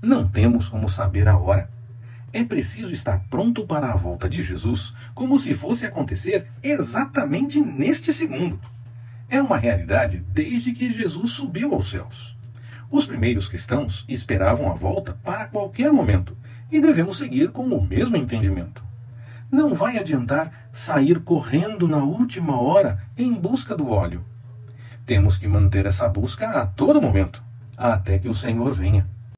Não temos como saber a hora. É preciso estar pronto para a volta de Jesus, como se fosse acontecer exatamente neste segundo. É uma realidade desde que Jesus subiu aos céus. Os primeiros cristãos esperavam a volta para qualquer momento e devemos seguir com o mesmo entendimento. Não vai adiantar sair correndo na última hora em busca do óleo. Temos que manter essa busca a todo momento, até que o Senhor venha.